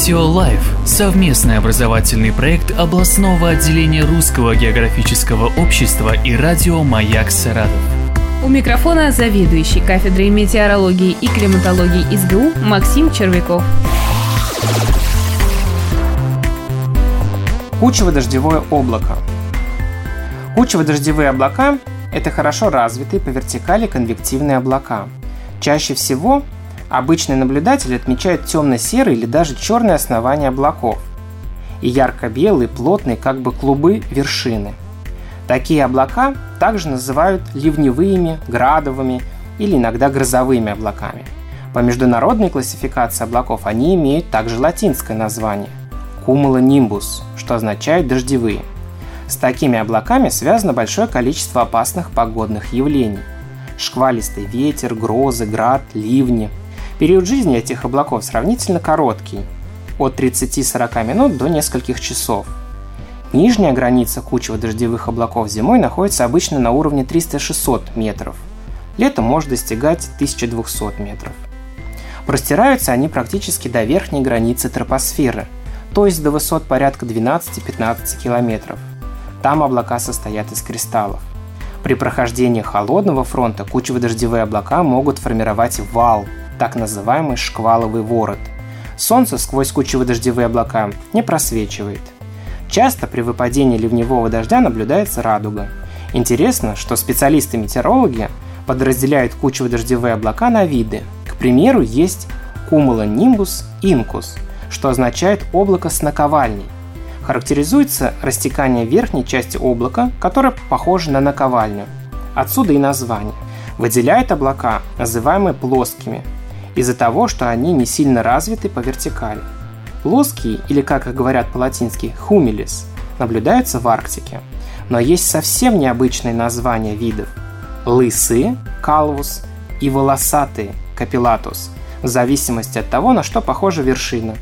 Радио Лайф – совместный образовательный проект областного отделения Русского географического общества и радио «Маяк Саратов». У микрофона заведующий кафедрой метеорологии и климатологии СГУ Максим Червяков. Кучево-дождевое облако. Кучево-дождевые облака – это хорошо развитые по вертикали конвективные облака. Чаще всего Обычный наблюдатель отмечает темно-серые или даже черные основания облаков и ярко-белые, плотные, как бы клубы вершины. Такие облака также называют ливневыми, градовыми или иногда грозовыми облаками. По международной классификации облаков они имеют также латинское название – cumulonimbus, что означает «дождевые». С такими облаками связано большое количество опасных погодных явлений. Шквалистый ветер, грозы, град, ливни – Период жизни этих облаков сравнительно короткий – от 30-40 минут до нескольких часов. Нижняя граница кучево-дождевых облаков зимой находится обычно на уровне 300-600 метров. Летом может достигать 1200 метров. Простираются они практически до верхней границы тропосферы, то есть до высот порядка 12-15 километров. Там облака состоят из кристаллов. При прохождении холодного фронта кучево-дождевые облака могут формировать вал – так называемый шкваловый ворот. Солнце сквозь кучево-дождевые облака не просвечивает. Часто при выпадении ливневого дождя наблюдается радуга. Интересно, что специалисты-метеорологи подразделяют кучево-дождевые облака на виды. К примеру, есть cumulonimbus incus, что означает облако с наковальней. Характеризуется растекание верхней части облака, которое похоже на наковальню. Отсюда и название. Выделяет облака, называемые плоскими, из-за того, что они не сильно развиты по вертикали. Плоские, или как их говорят по-латински, хумилис, наблюдаются в Арктике. Но есть совсем необычные названия видов. Лысые – калвус и волосатые – капилатус, в зависимости от того, на что похожа вершина.